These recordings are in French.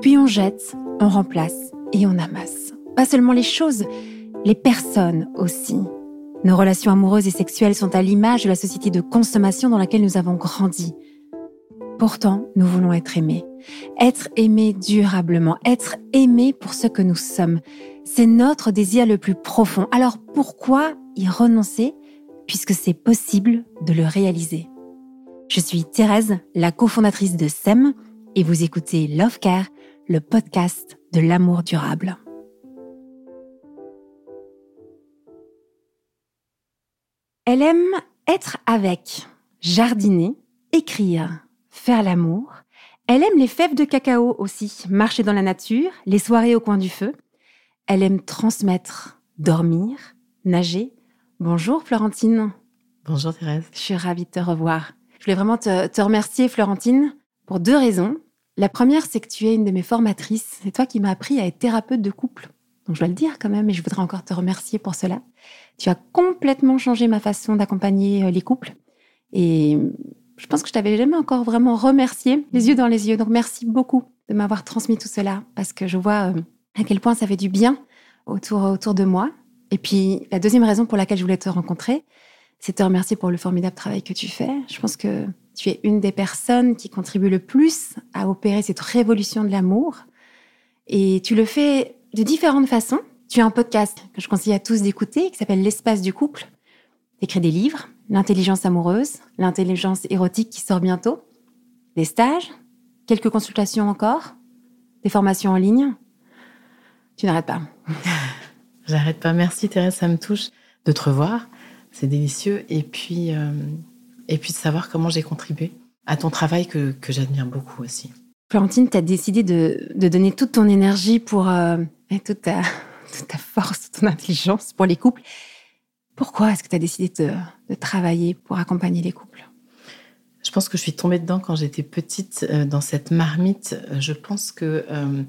Puis on jette, on remplace et on amasse. Pas seulement les choses, les personnes aussi. Nos relations amoureuses et sexuelles sont à l'image de la société de consommation dans laquelle nous avons grandi. Pourtant, nous voulons être aimés. Être aimés durablement, être aimés pour ce que nous sommes. C'est notre désir le plus profond. Alors pourquoi y renoncer puisque c'est possible de le réaliser? Je suis Thérèse, la cofondatrice de SEM, et vous écoutez Love Care, le podcast de l'amour durable. Elle aime être avec, jardiner, écrire, faire l'amour. Elle aime les fèves de cacao aussi, marcher dans la nature, les soirées au coin du feu. Elle aime transmettre, dormir, nager. Bonjour Florentine. Bonjour Thérèse. Je suis ravie de te revoir. Je voulais vraiment te, te remercier Florentine pour deux raisons. La première, c'est que tu es une de mes formatrices. C'est toi qui m'as appris à être thérapeute de couple. Donc je dois le dire quand même, et je voudrais encore te remercier pour cela. Tu as complètement changé ma façon d'accompagner euh, les couples. Et je pense que je t'avais jamais encore vraiment remercié, les yeux dans les yeux. Donc merci beaucoup de m'avoir transmis tout cela, parce que je vois euh, à quel point ça fait du bien autour, autour de moi. Et puis la deuxième raison pour laquelle je voulais te rencontrer, c'est te remercier pour le formidable travail que tu fais. Je pense que tu es une des personnes qui contribue le plus à opérer cette révolution de l'amour. Et tu le fais de différentes façons. Tu as un podcast que je conseille à tous d'écouter qui s'appelle L'espace du couple. Tu écris des livres, L'intelligence amoureuse, l'intelligence érotique qui sort bientôt, des stages, quelques consultations encore, des formations en ligne. Tu n'arrêtes pas. J'arrête pas. Merci Thérèse, ça me touche de te revoir. C'est délicieux. Et puis, euh, et puis de savoir comment j'ai contribué à ton travail que, que j'admire beaucoup aussi. Florentine, tu as décidé de, de, donner toute ton énergie pour, euh, et toute ta, toute ta force, ton intelligence pour les couples. Pourquoi est-ce que tu as décidé de, de, travailler pour accompagner les couples? Je pense que je suis tombée dedans quand j'étais petite, euh, dans cette marmite. Je pense que euh,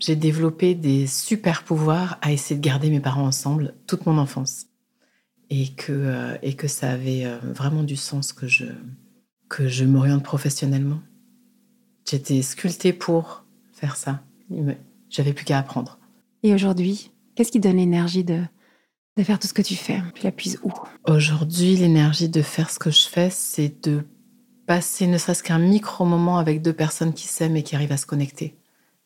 j'ai développé des super pouvoirs à essayer de garder mes parents ensemble toute mon enfance. Et que, euh, et que ça avait euh, vraiment du sens que je, que je m'oriente professionnellement. J'étais sculptée pour faire ça. J'avais plus qu'à apprendre. Et aujourd'hui, qu'est-ce qui donne l'énergie de, de faire tout ce que tu fais? Tu la puises où? Aujourd'hui, l'énergie de faire ce que je fais, c'est de passer ne serait-ce qu'un micro-moment avec deux personnes qui s'aiment et qui arrivent à se connecter,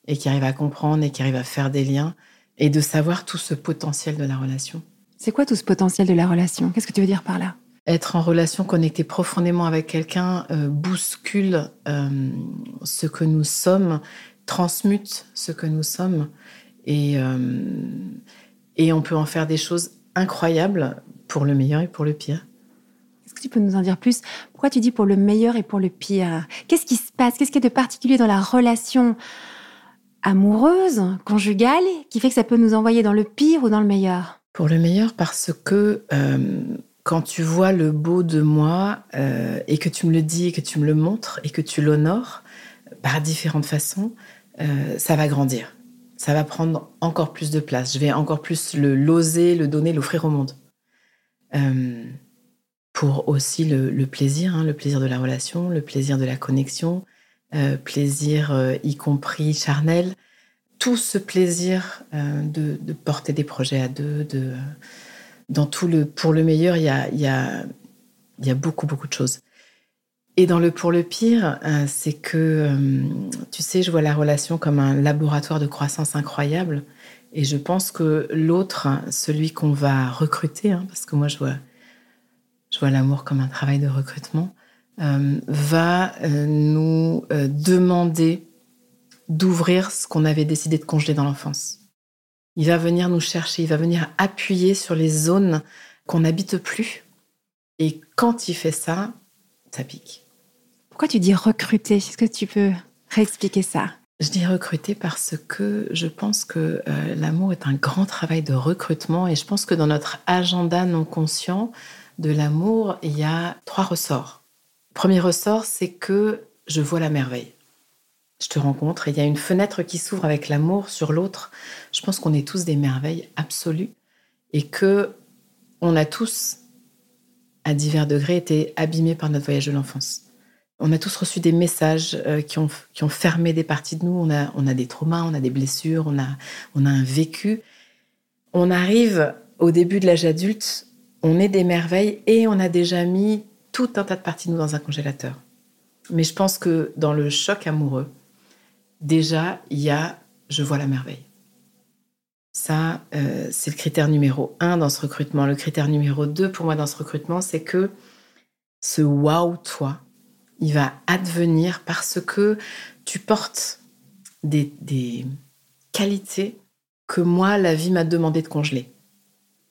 et qui arrivent à comprendre et qui arrivent à faire des liens, et de savoir tout ce potentiel de la relation. C'est quoi tout ce potentiel de la relation? Qu'est-ce que tu veux dire par là? Être en relation, connecté profondément avec quelqu'un, euh, bouscule euh, ce que nous sommes, transmute ce que nous sommes, et, euh, et on peut en faire des choses incroyables pour le meilleur et pour le pire. Est-ce que tu peux nous en dire plus? Pourquoi tu dis pour le meilleur et pour le pire? Qu'est-ce qui se passe? Qu'est-ce qui est de particulier dans la relation amoureuse, conjugale, qui fait que ça peut nous envoyer dans le pire ou dans le meilleur? Pour le meilleur, parce que euh, quand tu vois le beau de moi euh, et que tu me le dis et que tu me le montres et que tu l'honores par différentes façons, euh, ça va grandir. Ça va prendre encore plus de place. Je vais encore plus le l'oser, le donner, l'offrir au monde. Euh, pour aussi le, plaisir, hein, le plaisir de la relation, le plaisir de la connexion, euh, plaisir euh, y compris charnel, tout ce plaisir euh, de, porter des projets à deux, de dans tout le pour le meilleur, il y a, beaucoup, beaucoup de choses. Et dans le pour le pire, euh, c'est que, euh, tu sais, je vois la relation comme un laboratoire de croissance incroyable. Et je pense que l'autre, celui qu'on va recruter, hein, parce que moi, je vois, je vois l'amour comme un travail de recrutement, va nous demander d'ouvrir ce qu'on avait décidé de congeler dans l'enfance. Il va venir nous chercher, il va venir appuyer sur les zones qu'on n'habite plus. Et quand il fait ça, ça pique. Pourquoi tu dis recruter? Est-ce que tu peux réexpliquer ça? Je dis recruter parce que je pense que euh, l'amour est un grand travail de recrutement et je pense que dans notre agenda non conscient de l'amour, il y a trois ressorts. Premier ressort, c'est que je vois la merveille je te rencontre et il y a une fenêtre qui s'ouvre avec l'amour sur l'autre. Je pense qu'on est tous des merveilles absolues et que on a tous, à divers degrés, été abîmés par notre voyage de l'enfance. On a tous reçu des messages euh, qui, ont, qui ont fermé des parties de nous. On a, on a des traumas, on a des blessures, on a, on a un vécu. On arrive au début de l'âge adulte, on est des merveilles et on a déjà mis tout un tas de parties de nous dans un congélateur. Mais je pense que dans le choc amoureux, déjà, il y a je vois la merveille. Ça, euh, c'est le critère numéro un dans ce recrutement. Le critère numéro deux pour moi dans ce recrutement, c'est que ce waouh toi, il va advenir parce que tu portes des, des qualités que moi, la vie m'a demandé de congeler.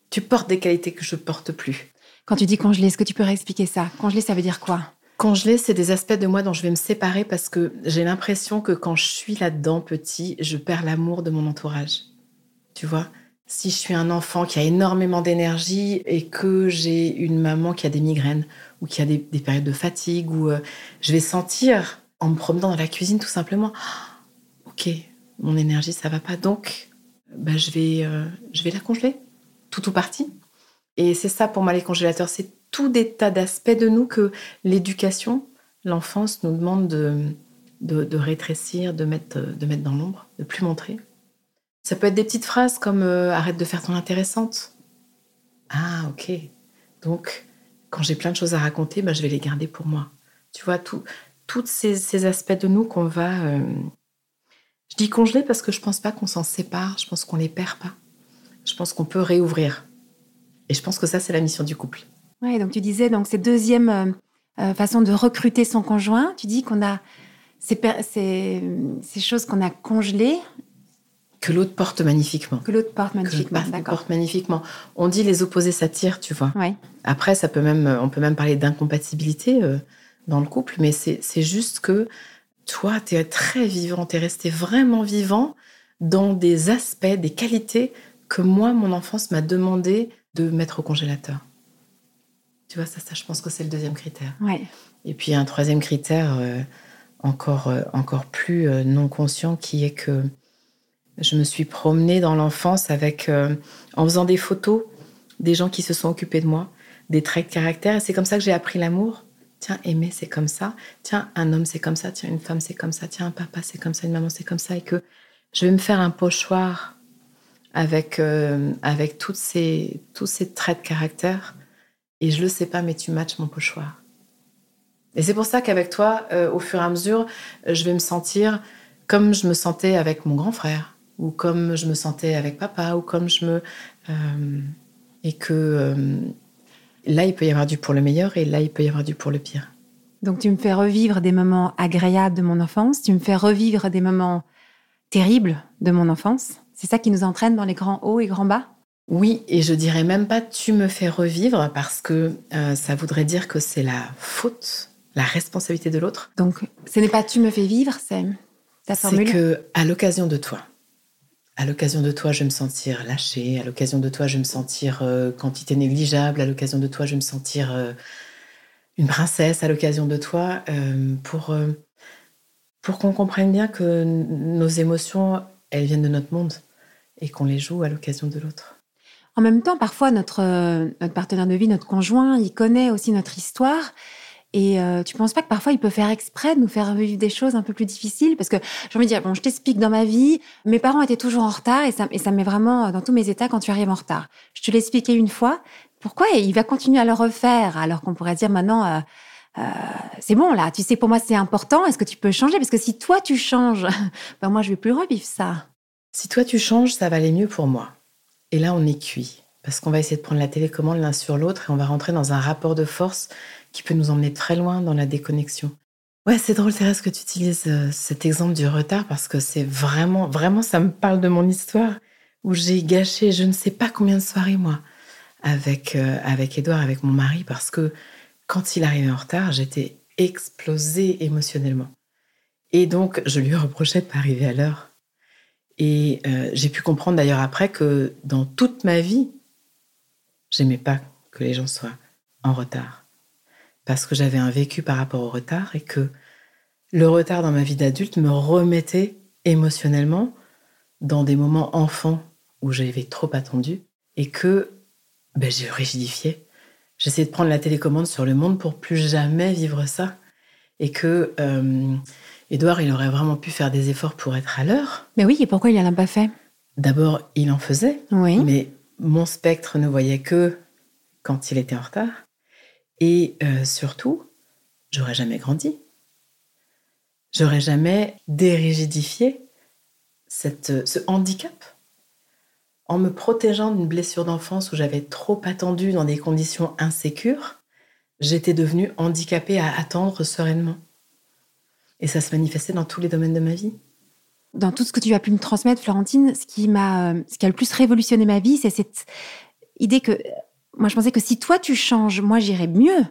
Tu portes des qualités que je porte plus. Quand tu dis congeler, est-ce que tu peux réexpliquer ça? Congeler, ça veut dire quoi? Congeler, c'est des aspects de moi dont je vais me séparer parce que j'ai l'impression que quand je suis là-dedans petit, je perds l'amour de mon entourage. Tu vois? Si je suis un enfant qui a énormément d'énergie et que j'ai une maman qui a des migraines ou qui a des, périodes de fatigue, ou euh, je vais sentir en me promenant dans la cuisine tout simplement, ok, mon énergie ça va pas, donc bah, je vais euh, je vais la congeler, tout ou partie. Et c'est ça pour moi les congélateurs, c'est tout des tas d'aspects de nous que l'éducation, l'enfance nous demande de, rétrécir, de mettre, dans l'ombre, de plus montrer. Ça peut être des petites phrases comme euh, arrête de faire ton intéressante. Ah, ok. Donc, quand j'ai plein de choses à raconter, bah, je vais les garder pour moi. Tu vois, tous ces, aspects de nous qu'on va. Euh, je dis congeler parce que je pense pas qu'on s'en sépare, je pense qu'on les perd pas. Je pense qu'on peut réouvrir. Et je pense que ça, c'est la mission du couple. Oui, donc tu disais, donc cette deuxième euh, euh, façon de recruter son conjoint, tu dis qu'on a ces, ces, choses qu'on a congelées. Que l'autre porte magnifiquement. Que l'autre porte magnifiquement, d'accord. porte magnifiquement. On dit les opposés s'attirent, tu vois. Ouais. Après, ça peut même, on peut même parler d'incompatibilité euh, dans le couple, mais c'est juste que toi, tu es très vivant, tu es resté vraiment vivant dans des aspects, des qualités que moi, mon enfance m'a demandé de mettre au congélateur. Tu vois, ça, ça je pense que c'est le deuxième critère. Ouais. Et puis un troisième critère euh, encore, euh, encore plus euh, non conscient qui est que je me suis promenée dans l'enfance avec, en faisant des photos des gens qui se sont occupés de moi, des traits de caractère. Et c'est comme ça que j'ai appris l'amour. Tiens, aimer, c'est comme ça. Tiens, un homme, c'est comme ça. Tiens, une femme, c'est comme ça. Tiens, un papa, c'est comme ça. Une maman, c'est comme ça. Et que je vais me faire un pochoir avec, avec toutes ces, tous ces traits de caractère et je le sais pas, mais tu matches mon pochoir. Et c'est pour ça qu'avec toi, euh, au fur et à mesure, je vais me sentir comme je me sentais avec mon grand frère, ou comme je me sentais avec papa, ou comme je me... Euh, et que euh, là, il peut y avoir du pour le meilleur, et là, il peut y avoir du pour le pire. Donc tu me fais revivre des moments agréables de mon enfance, tu me fais revivre des moments terribles de mon enfance. C'est ça qui nous entraîne dans les grands hauts et grands bas? Oui, et je dirais même pas tu me fais revivre parce que euh, ça voudrait dire que c'est la faute, la responsabilité de l'autre. Donc, ce n'est pas tu me fais vivre, c'est ta formule. C'est que à l'occasion de toi, à l'occasion de toi, je vais me sentir lâchée. À l'occasion de toi, je vais me sentir euh, quantité négligeable. À l'occasion de toi, je vais me sentir euh, une princesse. À l'occasion de toi, pour pour qu'on comprenne bien que nos émotions, elles viennent de notre monde et qu'on les joue à l'occasion de l'autre. En même temps, parfois, notre, euh, notre partenaire de vie, notre conjoint, il connaît aussi notre histoire. Et euh, tu penses pas que parfois il peut faire exprès de nous faire vivre des choses un peu plus difficiles? Parce que j'ai envie de dire, bon, je t'explique dans ma vie, mes parents étaient toujours en retard et ça, et ça met vraiment dans tous mes états quand tu arrives en retard. Je te l'ai expliqué une fois. Pourquoi il va continuer à le refaire alors qu'on pourrait dire maintenant, euh, euh, c'est bon là, tu sais, pour moi c'est important, est-ce que tu peux changer? Parce que si toi tu changes, ben moi je vais plus revivre ça. Si toi tu changes, ça va aller mieux pour moi. Et là, on est cuit. Parce qu'on va essayer de prendre la télécommande l'un sur l'autre et on va rentrer dans un rapport de force qui peut nous emmener très loin dans la déconnexion. Ouais, c'est drôle, Thérèse, que tu utilises euh, cet exemple du retard parce que c'est vraiment, vraiment, ça me parle de mon histoire où j'ai gâché je ne sais pas combien de soirées, moi, avec, euh, avec Edouard, avec mon mari, parce que quand il arrivait en retard, j'étais explosée émotionnellement. Et donc, je lui reprochais de pas arriver à l'heure. Et euh, j'ai pu comprendre d'ailleurs après que dans toute ma vie, j'aimais pas que les gens soient en retard. Parce que j'avais un vécu par rapport au retard et que le retard dans ma vie d'adulte me remettait émotionnellement dans des moments enfants où j'avais trop attendu et que ben, j'ai rigidifié. J'essayais de prendre la télécommande sur le monde pour plus jamais vivre ça. et que euh, Edouard, il aurait vraiment pu faire des efforts pour être à l'heure. Mais oui, et pourquoi il n'en a pas fait? D'abord, il en faisait, Oui. mais mon spectre ne voyait que quand il était en retard. Et euh, surtout, j'aurais jamais grandi. J'aurais jamais dérigidifié cette, ce handicap. En me protégeant d'une blessure d'enfance où j'avais trop attendu dans des conditions insécures, j'étais devenue handicapée à attendre sereinement. Et ça se manifestait dans tous les domaines de ma vie. Dans tout ce que tu as pu me transmettre, Florentine, ce qui m'a, euh, ce qui a le plus révolutionné ma vie, c'est cette idée que moi, je pensais que si toi tu changes, moi j'irais mieux.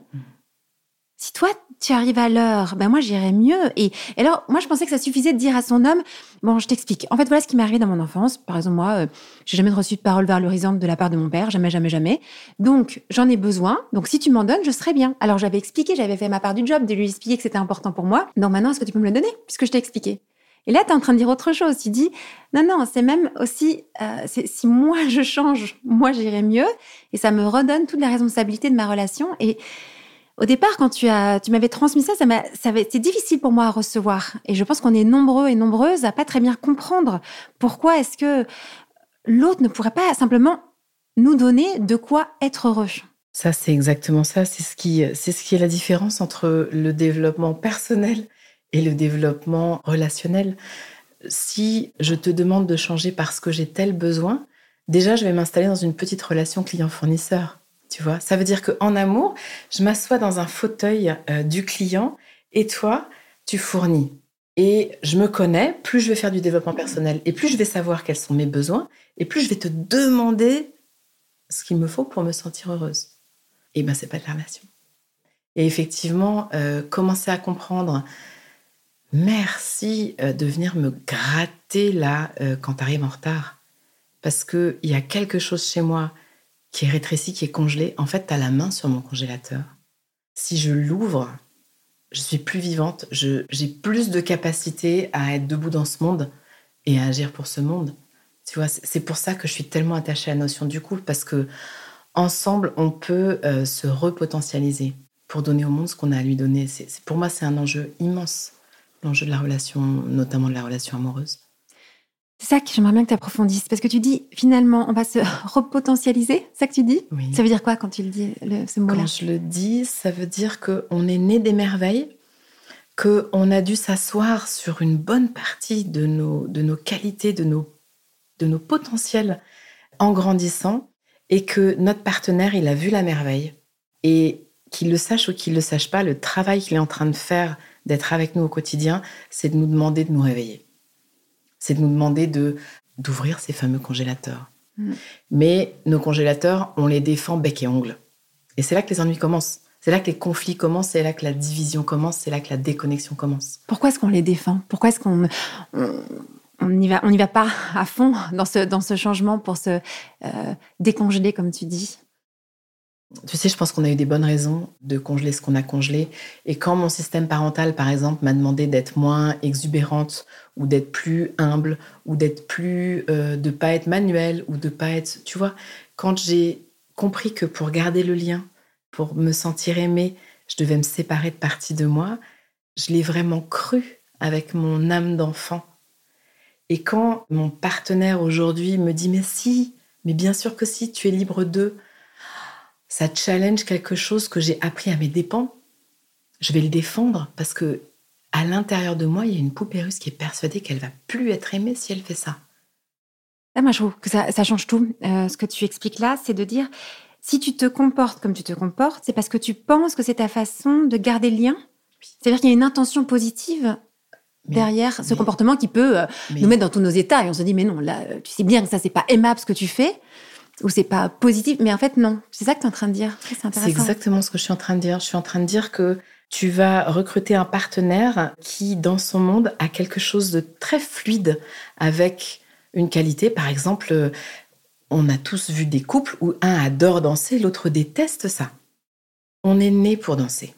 Si toi tu arrives à l'heure, ben moi j'irais mieux. Et, alors, moi je pensais que ça suffisait de dire à son homme, bon, je t'explique. En fait, voilà ce qui m'est arrivé dans mon enfance. Par exemple, moi, euh, j'ai jamais reçu de parole valorisante de la part de mon père, jamais, jamais, jamais. Donc, j'en ai besoin. Donc, si tu m'en donnes, je serai bien. Alors, j'avais expliqué, j'avais fait ma part du job, de lui expliquer que c'était important pour moi. Donc, maintenant, est-ce que tu peux me le donner, puisque je t'ai expliqué? Et là, tu es en train de dire autre chose. Tu dis, non, non, c'est même aussi, euh, si moi je change, moi j'irai mieux. Et ça me redonne toute la responsabilité de ma relation. Et au départ, quand tu, as, tu m'avais transmis ça, ça, difficile pour moi à recevoir. Et je pense qu'on est nombreux et nombreuses à pas très bien comprendre pourquoi est-ce que l'autre ne pourrait pas simplement nous donner de quoi être heureux. Ça, c'est exactement ça. C'est ce, qui, c'est ce qui est la différence entre le développement personnel et le développement relationnel. Si je te demande de changer parce que j'ai tel besoin, déjà, je vais m'installer dans une petite relation client-fournisseur. Tu vois, ça veut dire qu'en amour, je m'assois dans un fauteuil euh, du client et toi, tu fournis. Et je me connais, plus je vais faire du développement personnel et plus je vais savoir quels sont mes besoins et plus je vais te demander ce qu'il me faut pour me sentir heureuse. Et ben, c'est pas de la relation. Et effectivement, euh, commencer à comprendre, merci euh, de venir me gratter là quand tu arrives en retard. Parce qu'il y a quelque chose chez moi qui est rétréci, qui est congelé. En fait, tu as la main sur mon congélateur. Si je l'ouvre, je suis plus vivante, j'ai plus de capacité à être debout dans ce monde et à agir pour ce monde. Tu vois, c'est pour ça que je suis tellement attachée à la notion du couple, parce que ensemble, on peut euh, se repotentialiser pour donner au monde ce qu'on a à lui donner. C'est- pour moi, c'est un enjeu immense, l'enjeu de la relation, notamment de la relation amoureuse. C'est ça que j'aimerais bien que tu approfondisses. Parce que tu dis, finalement, on va se repotentialiser. C'est ça que tu dis? Oui. Ça veut dire quoi quand tu le dis, le- ce mot-là? Quand je le dis, ça veut dire qu'on est né des merveilles, qu'on a dû s'asseoir sur une bonne partie de nos, de nos qualités, de nos, de nos potentiels en grandissant, et que notre partenaire, il a vu la merveille. Et qu'il le sache ou qu'il ne le sache pas, le travail qu'il est en train de faire, d'être avec nous au quotidien, c'est de nous demander de nous réveiller. C'est de nous demander de d'ouvrir ces fameux congélateurs. Mm. Mais nos congélateurs, on les défend bec et ongle. Et c'est là que les ennuis commencent. C'est là que les conflits commencent, c'est là que la division commence, c'est là que la déconnexion commence. Pourquoi est-ce qu'on les défend? Pourquoi est-ce qu'on on, on n'y va, on va pas à fond dans ce, dans ce changement pour se euh, décongeler, comme tu dis? Tu sais, je pense qu'on a eu des bonnes raisons de congeler ce qu'on a congelé. Et quand mon système parental, par exemple, m'a demandé d'être moins exubérante ou d'être plus humble ou d'être plus euh, de pas être manuelle ou de pas être, tu vois, quand j'ai compris que pour garder le lien, pour me sentir aimée, je devais me séparer de parties de moi, je l'ai vraiment cru avec mon âme d'enfant. Et quand mon partenaire aujourd'hui me dit mais si, mais bien sûr que si, tu es libre d'eux, ça challenge quelque chose que j'ai appris à mes dépens. Je vais le défendre parce que à l'intérieur de moi, il y a une poupée russe qui est persuadée qu'elle va plus être aimée si elle fait ça. Ah, Moi, je trouve que ça, ça change tout. Euh, ce que tu expliques là, c'est de dire si tu te comportes comme tu te comportes, c'est parce que tu penses que c'est ta façon de garder le lien. C'est-à-dire qu'il y a une intention positive Mais- derrière ce comportement qui peut euh, mais- nous mettre dans tous nos états et on se dit mais non là euh, tu sais bien que ça c'est pas aimable ce que tu fais ou c'est pas positif mais en fait non c'est ça que tu es en train de dire c'est exactement ce que je suis en train de dire. Je suis en train de dire que tu vas recruter un partenaire qui, dans son monde, a quelque chose de très fluide avec une qualité. Par exemple, euh, on a tous vu des couples où un adore danser, l'autre déteste ça. On est né pour danser.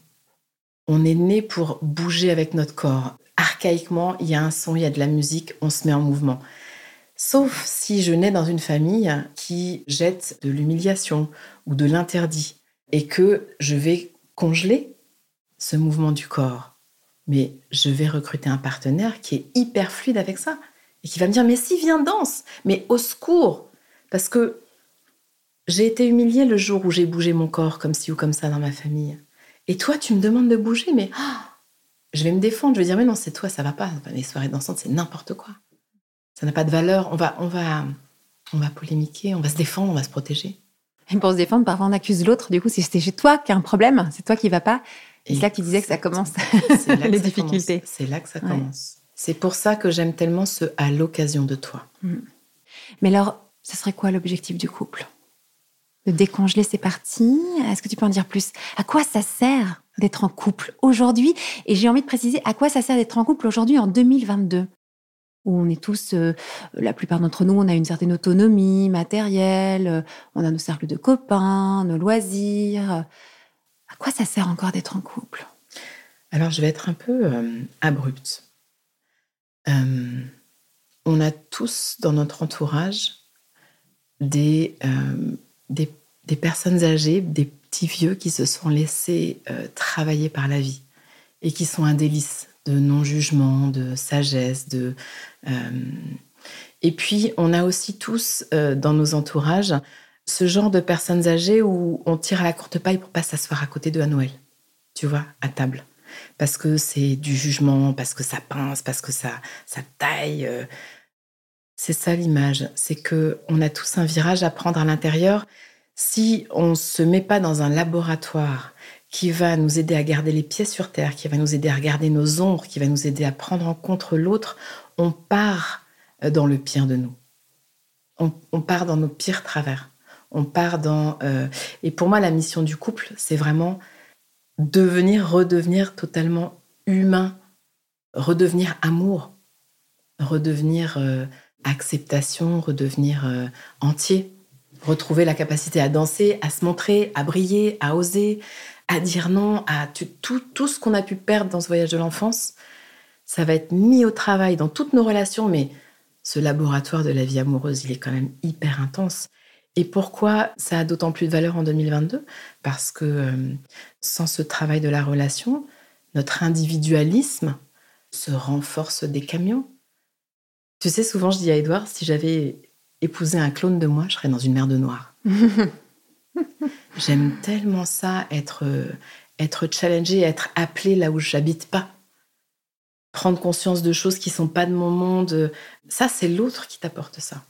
On est né pour bouger avec notre corps. Archaïquement, il y a un son, il y a de la musique, on se met en mouvement. Sauf si je nais dans une famille qui jette de l'humiliation ou de l'interdit et que je vais congeler ce mouvement du corps. mais je vais recruter un partenaire qui est hyper fluide avec ça et qui va me dire mais si viens danse, mais au secours parce que j'ai été humiliée le jour où j'ai bougé mon corps comme ci ou comme ça dans ma famille. Et toi, tu me demandes de bouger, mais je vais me défendre. Je vais dire mais non, c'est toi, ça va pas. Les soirées dansantes, c'est n'importe quoi. Ça n'a pas de valeur. On va, on va, on va polémiquer, on va se défendre, on va se protéger. Et pour se défendre, parfois on accuse l'autre. Du coup, si c'était chez toi qui a un problème, c'est toi qui va pas. C'est là que tu disais que ça commence, les difficultés. C'est là que ça commence. C'est pour ça que j'aime tellement ce à l'occasion de toi. Mm. Mais alors, ce serait quoi l'objectif du couple? De décongeler ces parties? Est-ce que tu peux en dire plus? À quoi ça sert d'être en couple aujourd'hui? Et j'ai envie de préciser à quoi ça sert d'être en couple aujourd'hui en 2022 où on est tous, euh, la plupart d'entre nous, on a une certaine autonomie matérielle, euh, on a nos cercles de copains, nos loisirs. À quoi ça sert encore d'être en couple? Alors, je vais être un peu euh, abrupte. on a tous dans notre entourage des, des, des, personnes âgées, des petits vieux qui se sont laissés travailler par la vie et qui sont un délice de non-jugement, de sagesse, de... Euh, et puis, on a aussi tous euh, dans nos entourages ce genre de personnes âgées où on tire à la courte paille pour pas s'asseoir à côté de à Noël, tu vois, à table. Parce que c'est du jugement, parce que ça pince, parce que ça, ça taille. Euh. C'est ça l'image, c'est que on a tous un virage à prendre à l'intérieur. Si on se met pas dans un laboratoire qui va nous aider à garder les pieds sur terre, qui va nous aider à regarder nos ombres, qui va nous aider à prendre en compte l'autre, on part euh, dans le pire de nous. On, part dans nos pires travers. On part dans... Euh, et pour moi, la mission du couple, c'est vraiment devenir, redevenir totalement humain, redevenir amour, redevenir euh, acceptation, redevenir entier, retrouver la capacité à danser, à se montrer, à briller, à oser, à dire non à tout, tout ce qu'on a pu perdre dans ce voyage de l'enfance. Ça va être mis au travail dans toutes nos relations, mais ce laboratoire de la vie amoureuse, il est quand même hyper intense. Et pourquoi ça a d'autant plus de valeur en 2022 Parce que euh, sans ce travail de la relation, notre individualisme se renforce des camions. Tu sais, souvent je dis à Edouard, si j'avais épousé un clone de moi, je serais dans une mer de noir. J'aime tellement ça, être, euh, être challengé, être appelé là où j'habite pas. Prendre conscience de choses qui sont pas de mon monde. Ça, c'est l'autre qui t'apporte ça.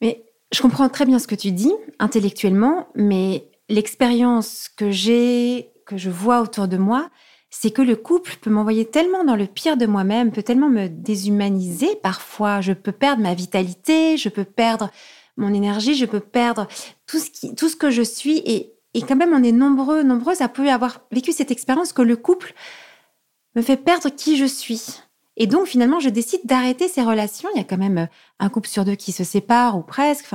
Mais je comprends très bien ce que tu dis intellectuellement, mais l'expérience que j'ai, que je vois autour de moi, c'est que le couple peut m'envoyer tellement dans le pire de moi-même, peut tellement me déshumaniser. Parfois, je peux perdre ma vitalité, je peux perdre mon énergie, je peux perdre tout ce, que je suis. Et, quand même, on est nombreux, nombreuses à avoir vécu cette expérience que le couple me fait perdre qui je suis. Et donc, finalement, je décide d'arrêter ces relations. Il y a quand même un couple sur deux qui se sépare, ou presque.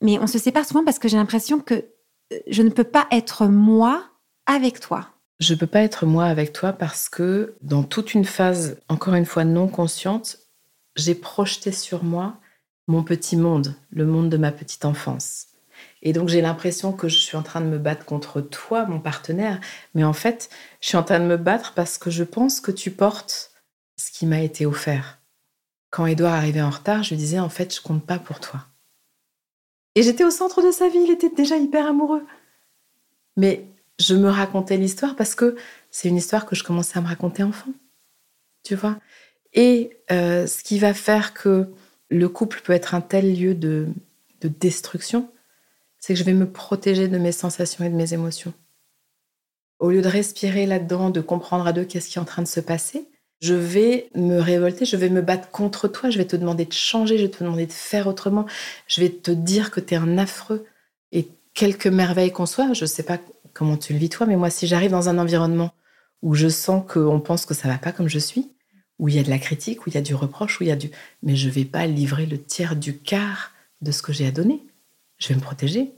Mais on se sépare souvent parce que j'ai l'impression que euh, je ne peux pas être moi avec toi. Je ne peux pas être moi avec toi parce que dans toute une phase, encore une fois, non consciente, j'ai projeté sur moi mon petit monde, le monde de ma petite enfance. Et donc j'ai l'impression que je suis en train de me battre contre toi, mon partenaire, mais en fait, je suis en train de me battre parce que je pense que tu portes ce qui m'a été offert. Quand Edouard arrivait en retard, je lui disais en fait, je compte pas pour toi. Et j'étais au centre de sa vie, il était déjà hyper amoureux. Mais je me racontais l'histoire parce que c'est une histoire que je commençais à me raconter enfant. Tu vois Et euh, ce qui va faire que le couple peut être un tel lieu de, destruction, c'est que je vais me protéger de mes sensations et de mes émotions. Au lieu de respirer là-dedans, de comprendre à deux qu'est-ce qui est en train de se passer, je vais me révolter, je vais me battre contre toi, je vais te demander de changer, je vais te demander de faire autrement, je vais te dire que tu es un affreux. Et quelque merveille qu'on soit, je ne sais pas comment tu le vis toi, mais moi, si j'arrive dans un environnement où je sens qu'on pense que ça va pas comme je suis, où il y a de la critique, où il y a du reproche, où il y a du... Mais je vais pas livrer le tiers du quart de ce que j'ai à donner. Je vais me protéger.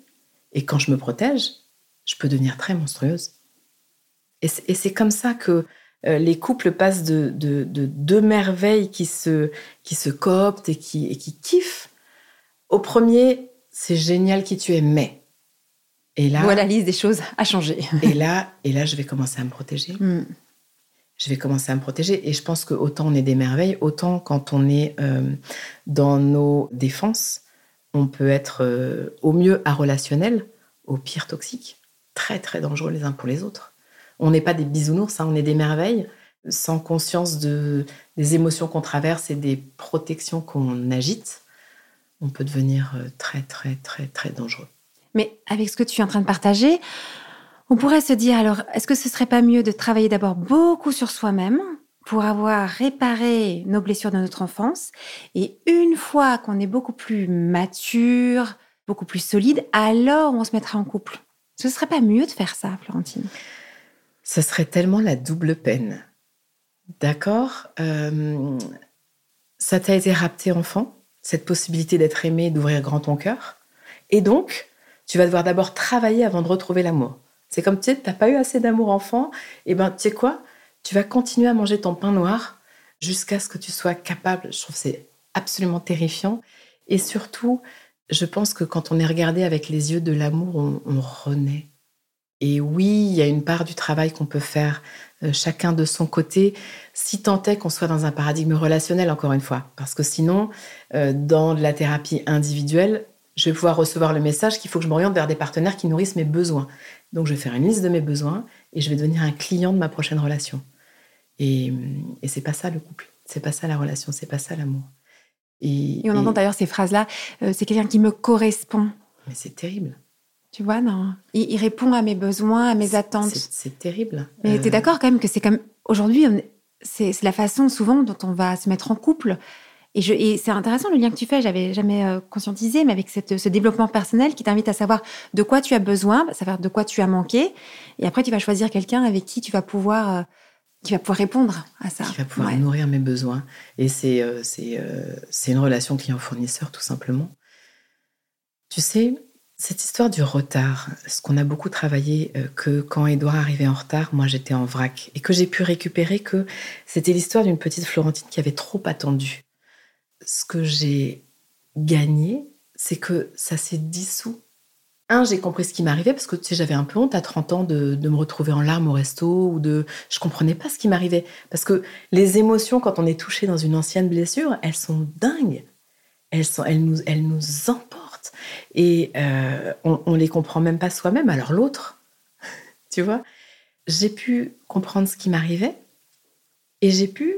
Et quand je me protège, je peux devenir très monstrueuse. Et c'est comme ça que euh, les couples passent de, deux merveilles qui se, qui se cooptent et qui, et qui kiffent. Au premier, c'est génial qui tu es, mais... Et là, voilà la liste des choses à changer. et là, et là, je vais commencer à me protéger. Hmm. je vais commencer à me protéger. Et je pense que autant on est des merveilles, autant quand on est euh, dans nos défenses, on peut être euh, au mieux relationnel, au pire toxique, très très dangereux les uns pour les autres. On n'est pas des bisounours, hein, on est des merveilles, sans conscience de, des émotions qu'on traverse et des protections qu'on agite. On peut devenir euh, très très très très dangereux. Mais avec ce que tu es en train de partager, on pourrait se dire alors, est-ce que ce serait pas mieux de travailler d'abord beaucoup sur soi-même pour avoir réparé nos blessures de notre enfance? Et une fois qu'on est beaucoup plus mature, beaucoup plus solide, alors on se mettra en couple. Ce serait pas mieux de faire ça, Florentine? Ce serait tellement la double peine. D'accord euh, Ça t'a été rapté enfant, cette possibilité d'être aimé, d'ouvrir grand ton cœur? Et donc, tu vas devoir d'abord travailler avant de retrouver l'amour. C'est comme, tu sais, t'as pas eu assez d'amour enfant, et ben, tu sais quoi? Tu vas continuer à manger ton pain noir jusqu'à ce que tu sois capable. Je trouve c'est absolument terrifiant. Et surtout, je pense que quand on est regardé avec les yeux de l'amour, on, renaît. Et oui, il y a une part du travail qu'on peut faire euh, chacun de son côté, si tant est qu'on soit dans un paradigme relationnel, encore une fois. Parce que sinon, euh, dans la thérapie individuelle, je vais pouvoir recevoir le message qu'il faut que je m'oriente vers des partenaires qui nourrissent mes besoins. Donc, je vais faire une liste de mes besoins et je vais devenir un client de ma prochaine relation. Et, et c'est pas ça le couple, c'est pas ça la relation, c'est pas ça l'amour. Et, on entend d'ailleurs ces phrases-là, euh, c'est quelqu'un qui me correspond. Mais c'est terrible. Tu vois, non? Il, répond à mes besoins, à mes attentes. C'est terrible. Mais tu es euh, d'accord quand même que c'est comme. Aujourd'hui, c'est la façon souvent dont on va se mettre en couple. Et, c'est intéressant le lien que tu fais, j'avais jamais euh, conscientisé, mais avec ce développement personnel qui t'invite à savoir de quoi tu as besoin, savoir de quoi tu as manqué. Et après, tu vas choisir quelqu'un avec qui tu vas pouvoir, euh, qui va pouvoir répondre à ça. Qui va pouvoir nourrir mes besoins. Et c'est euh, c'est une relation client-fournisseur, tout simplement. Tu sais, cette histoire du retard, ce qu'on a beaucoup travaillé, que quand Edouard arrivait en retard, moi j'étais en vrac, et que j'ai pu récupérer que c'était l'histoire d'une petite Florentine qui avait trop attendu ce que j'ai gagné, c'est que ça s'est dissous. Un, j'ai compris ce qui m'arrivait parce que tu sais, j'avais un peu honte à 30 ans de, me retrouver en larmes au resto ou de. Je comprenais pas ce qui m'arrivait. Parce que les émotions, quand on est touché dans une ancienne blessure, elles sont dingues. Elles, sont, elles, nous, elles nous emportent. Et euh, on, on les comprend même pas soi-même, alors l'autre. tu vois J'ai pu comprendre ce qui m'arrivait et j'ai pu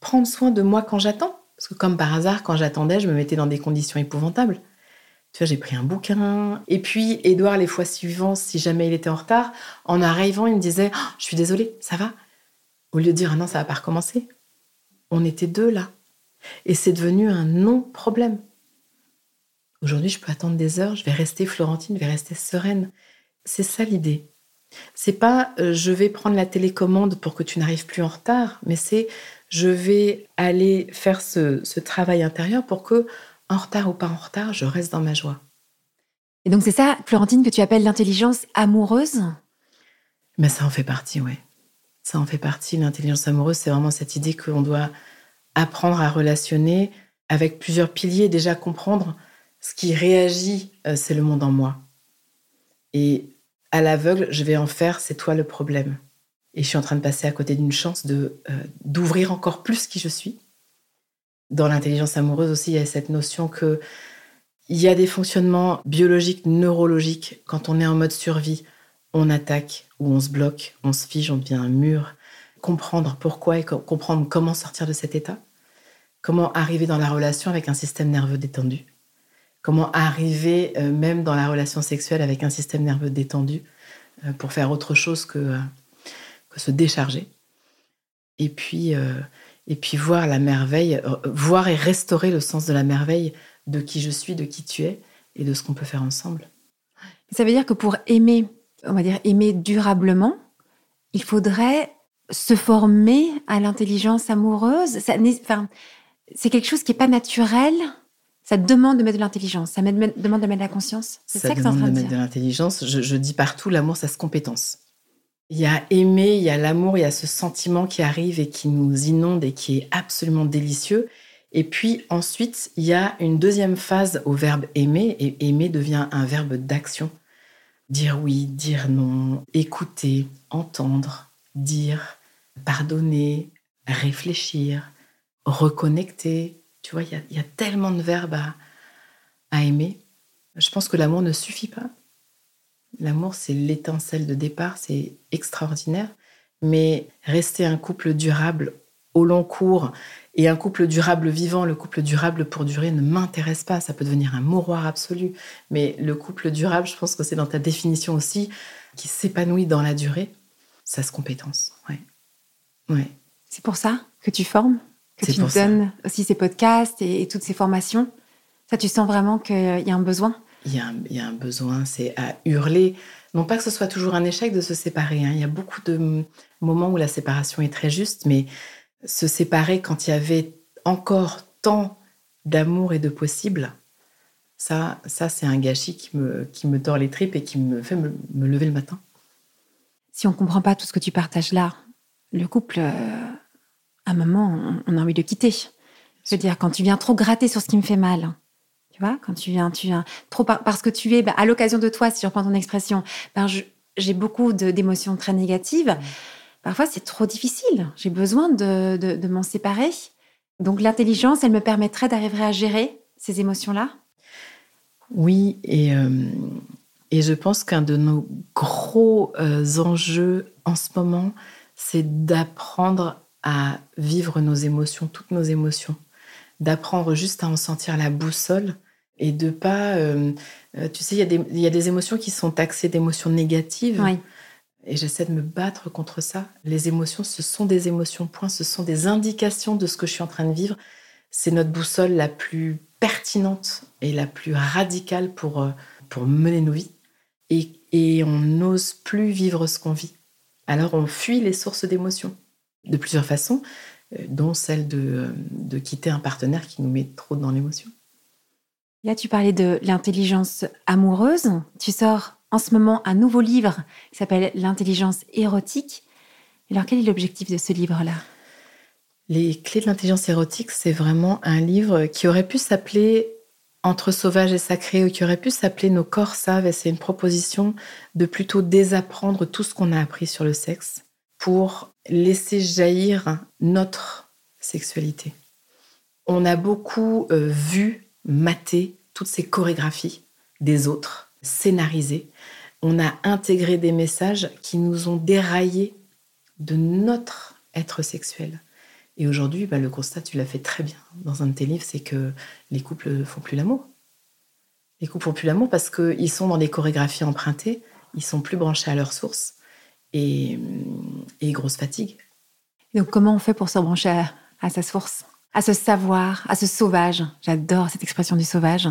prendre soin de moi quand j'attends. Parce que comme par hasard, quand j'attendais, je me mettais dans des conditions épouvantables. Tu vois, j'ai pris un bouquin. Et puis, Édouard, les fois suivantes, si jamais il était en retard, en arrivant, il me disait oh, Je suis désolée, ça va? Au lieu de dire ah Non, ça va pas recommencer. On était deux là. Et c'est devenu un non-problème. Aujourd'hui, je peux attendre des heures, je vais rester Florentine, je vais rester sereine. C'est ça l'idée. C'est pas euh, je vais prendre la télécommande pour que tu n'arrives plus en retard, mais c'est je vais aller faire ce, travail intérieur pour que, en retard ou pas en retard, je reste dans ma joie. Et donc c'est ça, Florentine, que tu appelles l'intelligence amoureuse? Mais ça en fait partie, oui. Ça en fait partie. L'intelligence amoureuse, c'est vraiment cette idée qu'on doit apprendre à relationner avec plusieurs piliers. Déjà comprendre ce qui réagit, euh, c'est le monde en moi. Et à l'aveugle, je vais en faire, c'est toi le problème. Et je suis en train de passer à côté d'une chance de euh, d'ouvrir encore plus qui je suis. Dans l'intelligence amoureuse aussi, il y a cette notion que il y a des fonctionnements biologiques, neurologiques. Quand on est en mode survie, on attaque ou on se bloque, on se fige, on devient un mur. Comprendre pourquoi et comprendre comment sortir de cet état. Comment arriver dans la relation avec un système nerveux détendu. Comment arriver euh, même dans la relation sexuelle avec un système nerveux détendu euh, pour faire autre chose que se décharger. Et puis, euh, et puis voir la merveille, euh, voir et restaurer le sens de la merveille de qui je suis, de qui tu es et de ce qu'on peut faire ensemble. Ça veut dire que pour aimer, on va dire aimer durablement, il faudrait se former à l'intelligence amoureuse. C'est quelque chose qui n'est pas naturel. Ça demande de mettre de l'intelligence, ça demande de mettre de la conscience. C'est ça, que c'est en train de, de mettre de l'intelligence. Je, je dis partout, l'amour, ça se compétence. Il y a aimer, il y a l'amour, il y a ce sentiment qui arrive et qui nous inonde et qui est absolument délicieux. Et puis ensuite, il y a une deuxième phase au verbe aimer, et aimer devient un verbe d'action. Dire oui, dire non, écouter, entendre, dire, pardonner, réfléchir, reconnecter. Tu vois, il y, a tellement de verbes à aimer. Je pense que l'amour ne suffit pas. L'amour, c'est l'étincelle de départ, c'est extraordinaire. Mais rester un couple durable au long cours et un couple durable vivant, le couple durable pour durer ne m'intéresse pas. Ça peut devenir un mouroir absolu. Mais le couple durable, je pense que c'est dans ta définition aussi, qui s'épanouit dans la durée. Ça se compétence. Ouais. Ouais. C'est pour ça que tu formes, que tu donnes aussi ces podcasts et toutes ces formations. Ça, tu sens vraiment qu'il y a un besoin? Il y, a un, besoin, c'est à hurler. Non pas que ce soit toujours un échec de se séparer. Hein. Il y a beaucoup de moments où la séparation est très juste, mais se séparer quand il y avait encore tant d'amour et de possible, ça, ça c'est un gâchis qui me, qui me tord les tripes et qui me fait me, lever le matin. Si on ne comprend pas tout ce que tu partages là, le couple, euh, à un moment, on a envie de quitter. Je veux dire, quand tu viens trop gratter sur ce qui me fait mal, tu vois, quand tu viens, tu viens trop parce que tu es bah, à l'occasion de toi, si je reprends ton expression, ben j'ai beaucoup d'émotions très négatives. Mmh. Parfois, c'est trop difficile. J'ai besoin de, de, m'en séparer. Donc, l'intelligence, elle me permettrait d'arriver à gérer ces émotions-là. Oui, et, euh, et je pense qu'un de nos gros euh, enjeux en ce moment, c'est d'apprendre à vivre nos émotions, toutes nos émotions, d'apprendre juste à en sentir la boussole et de pas. Euh, euh, tu sais, il y, a des émotions qui sont taxées d'émotions négatives. Et j'essaie de me battre contre ça. Les émotions, ce sont des émotions, point. Ce sont des indications de ce que je suis en train de vivre. C'est notre boussole la plus pertinente et la plus radicale pour, euh, pour mener nos vies. Et, et on n'ose plus vivre ce qu'on vit. Alors on fuit les sources d'émotions de plusieurs façons, dont celle de, de quitter un partenaire qui nous met trop dans l'émotion. Là, tu parlais de l'intelligence amoureuse. Tu sors en ce moment un nouveau livre qui s'appelle L'intelligence érotique. Alors, quel est l'objectif de ce livre-là? Les clés de l'intelligence érotique, c'est vraiment un livre qui aurait pu s'appeler Entre sauvage et sacré ou qui aurait pu s'appeler Nos corps savent. Et c'est une proposition de plutôt désapprendre tout ce qu'on a appris sur le sexe pour laisser jaillir notre sexualité. On a beaucoup euh, vu mater toutes ces chorégraphies des autres, scénarisées. On a intégré des messages qui nous ont déraillés de notre être sexuel. Et aujourd'hui, bah, le constat, tu l'as fait très bien dans un de tes livres, c'est que les couples ne font plus l'amour. Les couples font plus l'amour parce qu'ils sont dans des chorégraphies empruntées, ils sont plus branchés à leur source et, et grosse fatigue. Donc comment on fait pour se brancher à sa source à ce savoir, à ce sauvage? J'adore cette expression du sauvage.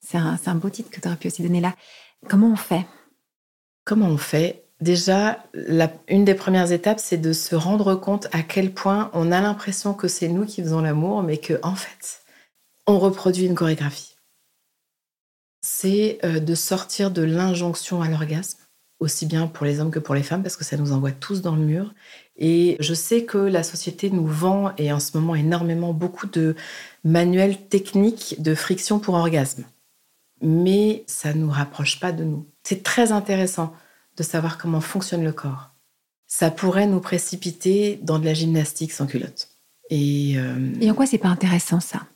C'est un, beau titre que tu aurais pu aussi donner là. Comment on fait? Comment on fait? Déjà, une des premières étapes, c'est de se rendre compte à quel point on a l'impression que c'est nous qui faisons l'amour, mais que en fait, on reproduit une chorégraphie. C'est euh, de sortir de l'injonction à l'orgasme, aussi bien pour les hommes que pour les femmes, parce que ça nous envoie tous dans le mur, et je sais que la société nous vend, et en ce moment énormément, beaucoup de manuels techniques de friction pour orgasme. Mais ça ne nous rapproche pas de nous. C'est très intéressant de savoir comment fonctionne le corps. Ça pourrait nous précipiter dans de la gymnastique sans culotte. Et, euh, et en quoi c'est pas intéressant ça?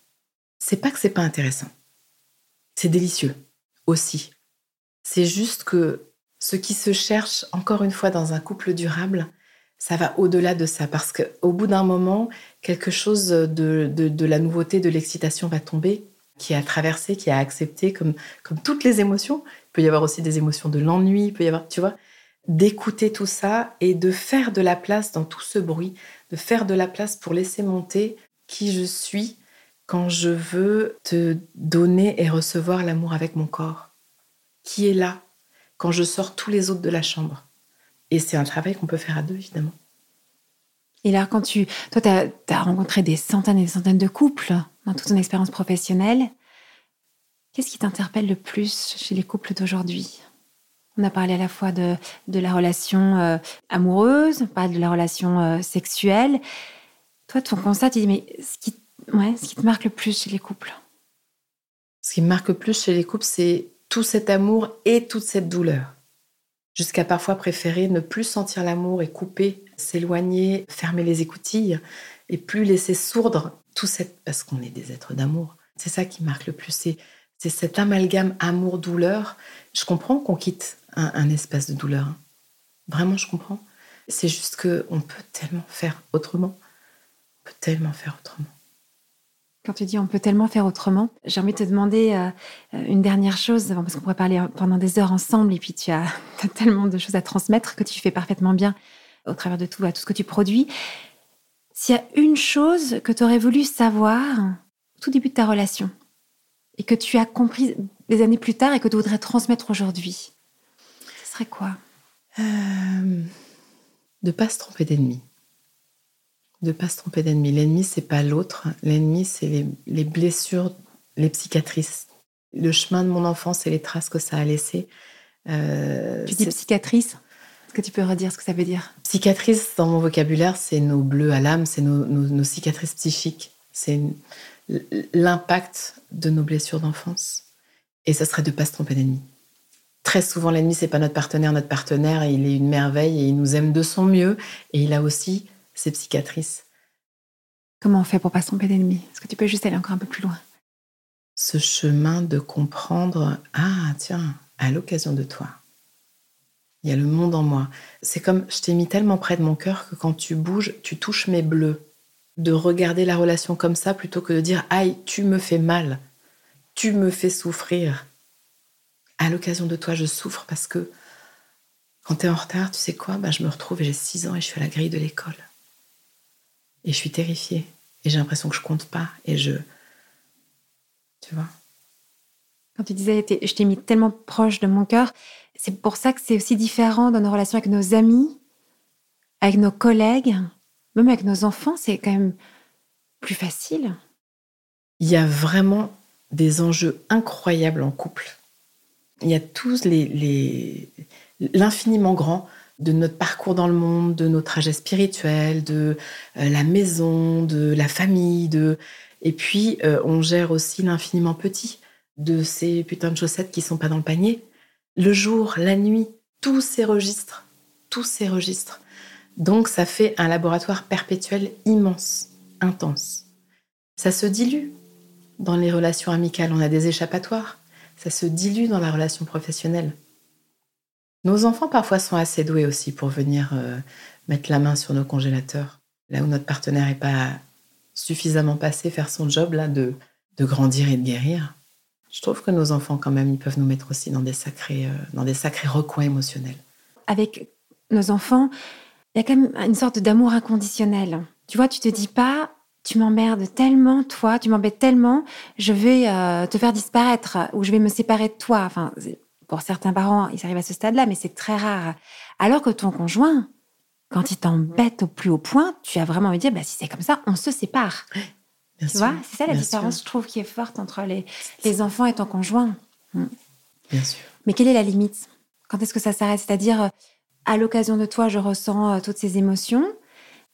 C'est pas que c'est pas intéressant. C'est délicieux aussi. C'est juste que ce qui se cherche, encore une fois, dans un couple durable, ça va au-delà de ça parce qu'au bout d'un moment, quelque chose de, de, la nouveauté, de l'excitation va tomber, qui a traversé, qui a accepté, comme, comme toutes les émotions. Il peut y avoir aussi des émotions de l'ennui, il peut y avoir, tu vois, d'écouter tout ça et de faire de la place dans tout ce bruit, de faire de la place pour laisser monter qui je suis quand je veux te donner et recevoir l'amour avec mon corps. Qui est là quand je sors tous les autres de la chambre et c'est un travail qu'on peut faire à deux, évidemment. Et là, quand tu. Toi, tu as, rencontré des centaines et des centaines de couples dans toute ton expérience professionnelle. Qu'est-ce qui t'interpelle le plus chez les couples d'aujourd'hui? On a parlé à la fois de, de la relation euh, amoureuse, on parle de la relation euh, sexuelle. Toi, ton constat, tu dis, mais ce qui, ouais, ce qui te marque le plus chez les couples? Ce qui me marque le plus chez les couples, c'est tout cet amour et toute cette douleur jusqu'à parfois préférer ne plus sentir l'amour et couper s'éloigner, fermer les écoutilles et plus laisser sourdre tout cette parce qu'on est des êtres d'amour. C'est ça qui marque le plus, c'est c'est cet amalgame amour-douleur. Je comprends qu'on quitte un, espace de douleur. Hein. Vraiment, je comprends. C'est juste qu'on peut tellement faire autrement. On peut tellement faire autrement. Quand tu dis on peut tellement faire autrement, j'ai envie de te demander euh, une dernière chose, parce qu'on pourrait parler pendant des heures ensemble, et puis tu as, tellement de choses à transmettre que tu fais parfaitement bien au travers de tout, à tout ce que tu produis. S'il y a une chose que tu aurais voulu savoir au tout début de ta relation, et que tu as compris des années plus tard et que tu voudrais transmettre aujourd'hui, ce serait quoi? Euh, De pas se tromper d'ennemi de pas se tromper d'ennemi. L'ennemi, c'est pas l'autre. L'ennemi, c'est les, blessures, les cicatrices. Le chemin de mon enfance et les traces que ça a laissées. Euh, tu dis cicatrice Est-ce que tu peux redire ce que ça veut dire? Cicatrice, dans mon vocabulaire, c'est nos bleus à l'âme, c'est nos, cicatrices psychiques. C'est l'impact de nos blessures d'enfance. Et ça serait de pas se tromper d'ennemi. Très souvent, l'ennemi, c'est pas notre partenaire. Notre partenaire, il est une merveille et il nous aime de son mieux. Et il a aussi ces psychiatrices. Comment on fait pour pas se tromper d'ennemi Est-ce que tu peux juste aller encore un peu plus loin? Ce chemin de comprendre, ah tiens, à l'occasion de toi, il y a le monde en moi. C'est comme, je t'ai mis tellement près de mon cœur que quand tu bouges, tu touches mes bleus. De regarder la relation comme ça plutôt que de dire, aïe, tu me fais mal, tu me fais souffrir. À l'occasion de toi, je souffre parce que quand tu es en retard, tu sais quoi? Bah, Je me retrouve et j'ai 6 ans et je suis à la grille de l'école. Et je suis terrifiée. Et j'ai l'impression que je compte pas. Et je. Tu vois Quand tu disais, je t'ai mis tellement proche de mon cœur, c'est pour ça que c'est aussi différent dans nos relations avec nos amis, avec nos collègues, même avec nos enfants, c'est quand même plus facile. Il y a vraiment des enjeux incroyables en couple. Il y a tous les, l'infiniment grand de notre parcours dans le monde, de nos trajets spirituels, de euh, la maison, de la famille, de et puis euh, on gère aussi l'infiniment petit de ces putains de chaussettes qui sont pas dans le panier. Le jour, la nuit, tous ces registres, tous ces registres. Donc ça fait un laboratoire perpétuel immense, intense. Ça se dilue dans les relations amicales, on a des échappatoires. Ça se dilue dans la relation professionnelle. Nos enfants parfois sont assez doués aussi pour venir euh, mettre la main sur nos congélateurs. Là où notre partenaire n'est pas suffisamment passé faire son job là de, de grandir et de guérir. Je trouve que nos enfants quand même ils peuvent nous mettre aussi dans des sacrés euh, dans des sacrés recoins émotionnels. Avec nos enfants, il y a quand même une sorte d'amour inconditionnel. Tu vois, tu te dis pas tu m'emmerdes tellement, toi, tu m'embêtes tellement, je vais euh, te faire disparaître ou je vais me séparer de toi. Pour certains parents, ils arrivent à ce stade-là, mais c'est très rare. Alors que ton conjoint, quand il t'embête au plus haut point, tu as vraiment envie de dire, bah, si c'est comme ça, on se sépare. tu vois, c'est ça la différence, je trouve, qui est forte entre les, les enfants et ton conjoint. Hmm. Bien sûr. Mais quelle est la limite? Quand est-ce que ça s'arrête? C'est-à-dire, euh, à l'occasion de toi, je ressens euh, toutes ces émotions.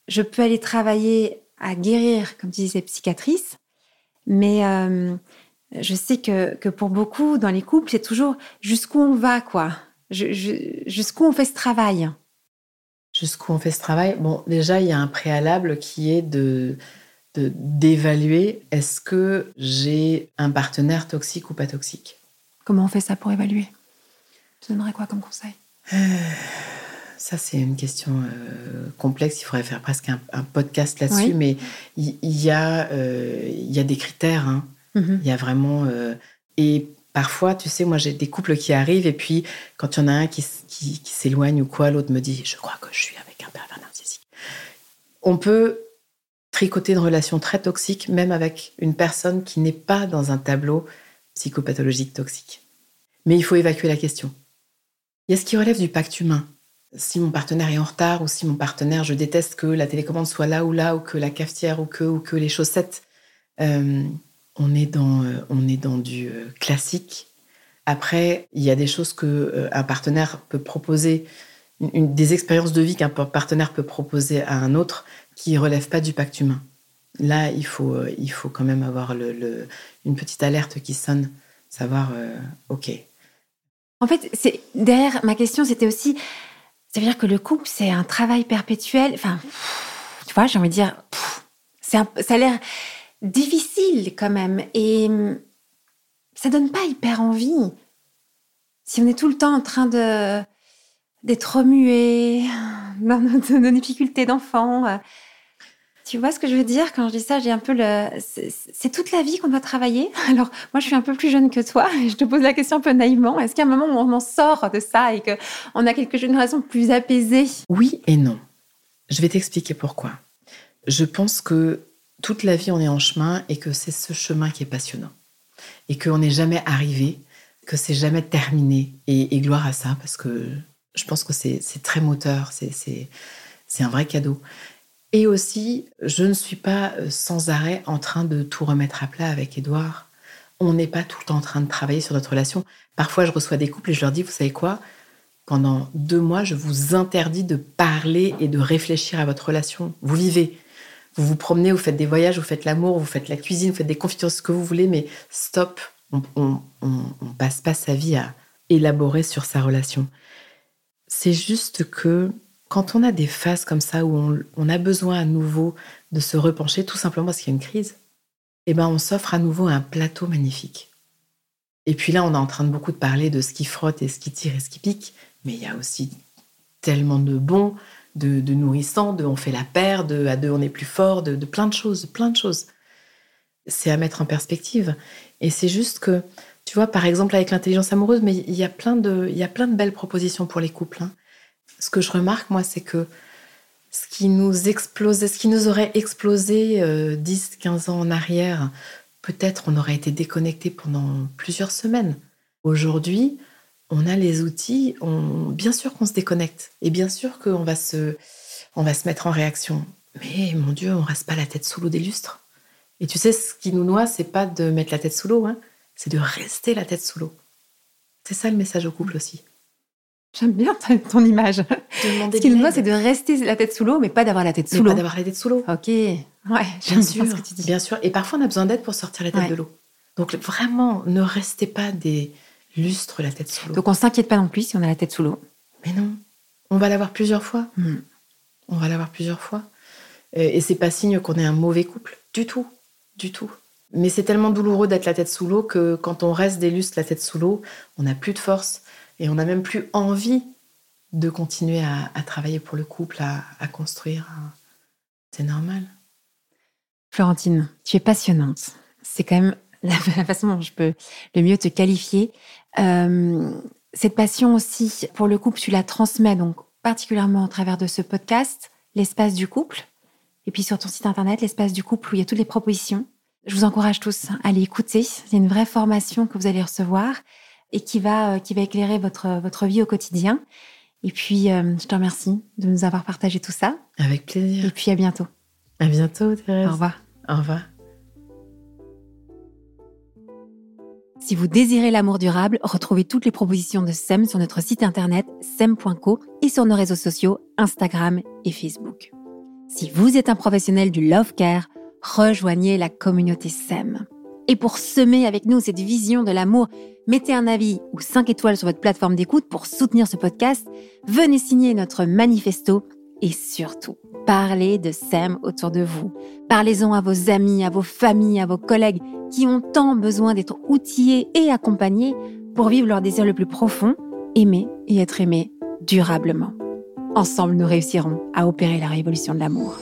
Je peux aller travailler à guérir, comme tu disais, psychiatrice. Mais euh, je sais que, que, pour beaucoup, dans les couples, c'est toujours jusqu'où on va, quoi. Jusqu'où on fait ce travail. Jusqu'où on fait ce travail Bon, déjà, il y a un préalable qui est de d'évaluer est-ce que j'ai un partenaire toxique ou pas toxique. Comment on fait ça pour évaluer? Tu donnerais quoi comme conseil? Euh, Ça, c'est une question euh, complexe. Il faudrait faire presque un, podcast là-dessus, mais il y, a, euh, il y a des critères. Hein. Mhm. Il y a vraiment. Euh, et parfois, tu sais, moi, j'ai des couples qui arrivent et puis quand il y en a un qui, qui, s'éloigne ou quoi, l'autre me dit Je crois que je suis avec un pervers narcissique. On peut tricoter une relation très toxique, même avec une personne qui n'est pas dans un tableau psychopathologique toxique. Mais il faut évacuer la question. Il y a ce qui relève du pacte humain. Si mon partenaire est en retard ou si mon partenaire, je déteste que la télécommande soit là ou là ou que la cafetière ou que, ou que les chaussettes. Euh, on est dans, euh, on est dans du euh, classique. Après, il y a des choses que euh, un partenaire peut proposer, des expériences de vie qu'un partenaire peut proposer à un autre qui ne relèvent pas du pacte humain. Là, il faut, il faut quand même avoir une petite alerte qui sonne, savoir, OK. En fait, c'est derrière ma question, c'était aussi Ça veut dire que le couple, c'est un travail perpétuel. Enfin, tu vois, j'ai envie de dire, ça a l'air difficile quand même. Et hum, ça donne pas hyper envie. Si on est tout le temps en train de d'être remué dans nos, difficultés d'enfant. Euh, tu vois ce que je veux dire? Quand je dis ça J'ai un peu le. C'est toute la vie qu'on doit travailler. Alors, moi, je suis un peu plus jeune que toi et je te pose la question un peu naïvement. Est-ce qu'il y a un moment où on en sort de ça et qu'on a quelque chose plus apaisée? Oui et non. Je vais t'expliquer pourquoi. Je pense que toute la vie, on est en chemin et que c'est ce chemin qui est passionnant. Et qu'on n'est jamais arrivé, que c'est jamais terminé. Et, gloire à ça, parce que je pense que c'est très moteur, c'est un vrai cadeau. Et aussi, je ne suis pas euh, sans arrêt en train de tout remettre à plat avec Édouard. On n'est pas tout le temps en train de travailler sur notre relation. Parfois, je reçois des couples et je leur dis, vous savez quoi? Pendant deux mois, je vous interdis de parler et de réfléchir à votre relation. Vous vivez. Vous vous promenez, vous faites des voyages, vous faites l'amour, vous faites la cuisine, vous faites des confitures, ce que vous voulez, mais stop. On, ne passe pas sa vie à élaborer sur sa relation. C'est juste que quand on a des phases comme ça où on, a besoin à nouveau de se repencher, tout simplement parce qu'il y a une crise, eh ben on s'offre à nouveau un plateau magnifique. Et puis là, on est en train de beaucoup de parler de ce qui frotte et ce qui tire et ce qui pique, mais il y a aussi tellement de bons, de, de nourrissants, de on fait la paire, de à deux on est plus fort, de, plein de choses, plein de choses. C'est à mettre en perspective. Et c'est juste que, tu vois, par exemple avec l'intelligence amoureuse, mais il y a plein de, il y a plein de belles propositions pour les couples. Hein ce que je remarque, moi, c'est que ce qui nous explosait, ce qui nous aurait explosé 10, euh, 15 ans en arrière, peut-être on aurait été déconnecté pendant plusieurs semaines. Aujourd'hui, on a les outils, on, bien sûr qu'on se déconnecte et bien sûr qu'on va se, on va se mettre en réaction. Mais mon Dieu, on reste pas la tête sous l'eau des lustres. Et tu sais, ce qui nous noie, c'est pas de mettre la tête sous l'eau, hein, c'est de rester la tête sous l'eau. C'est ça le message au couple aussi. J'aime bien ton image. Ce qu'il nous c'est de rester la tête sous l'eau, mais pas d'avoir la tête sous l'eau. Pas d'avoir la tête sous l'eau. Ok. Ouais, bien sûr. Ce que tu dis. Bien sûr. Et parfois, on a besoin d'aide pour sortir la tête de l'eau. Donc, vraiment, ne restez pas des lustres la tête sous l'eau. Donc, on s'inquiète pas non plus si on a la tête sous l'eau. Mais non. On va l'avoir plusieurs fois. Hmm. On va l'avoir plusieurs fois. Et c'est pas signe qu'on est un mauvais couple. Du tout. Du tout. Mais c'est tellement douloureux d'être la tête sous l'eau que quand on reste des lustres la tête sous l'eau, on n'a plus de force et on n'a même plus envie de continuer à, travailler pour le couple, à, construire. C'est normal. Florentine, tu es passionnante. C'est quand même la, façon dont je peux le mieux te qualifier. Euh, cette passion aussi pour le couple, tu la transmets donc particulièrement à travers de ce podcast, l'espace du couple, et puis sur ton site internet, l'espace du couple où il y a toutes les propositions. Je vous encourage tous à aller écouter. C'est une vraie formation que vous allez recevoir et qui va, euh, qui va éclairer votre, votre vie au quotidien. Et puis, euh, je te remercie de nous avoir partagé tout ça. Avec plaisir. Et puis, à bientôt. À bientôt, Thérèse. Au revoir. Au revoir. Si vous désirez l'amour durable, retrouvez toutes les propositions de SEM sur notre site internet sem.co et sur nos réseaux sociaux Instagram et Facebook. Si vous êtes un professionnel du love care, rejoignez la communauté SEM. Et pour semer avec nous cette vision de l'amour, mettez un avis ou 5 étoiles sur votre plateforme d'écoute pour soutenir ce podcast. Venez signer notre manifesto et surtout, parlez de SEM autour de vous. Parlez-en à vos amis, à vos familles, à vos collègues qui ont tant besoin d'être outillés et accompagnés pour vivre leur désir le plus profond, aimer et être aimés durablement. Ensemble, nous réussirons à opérer la révolution de l'amour.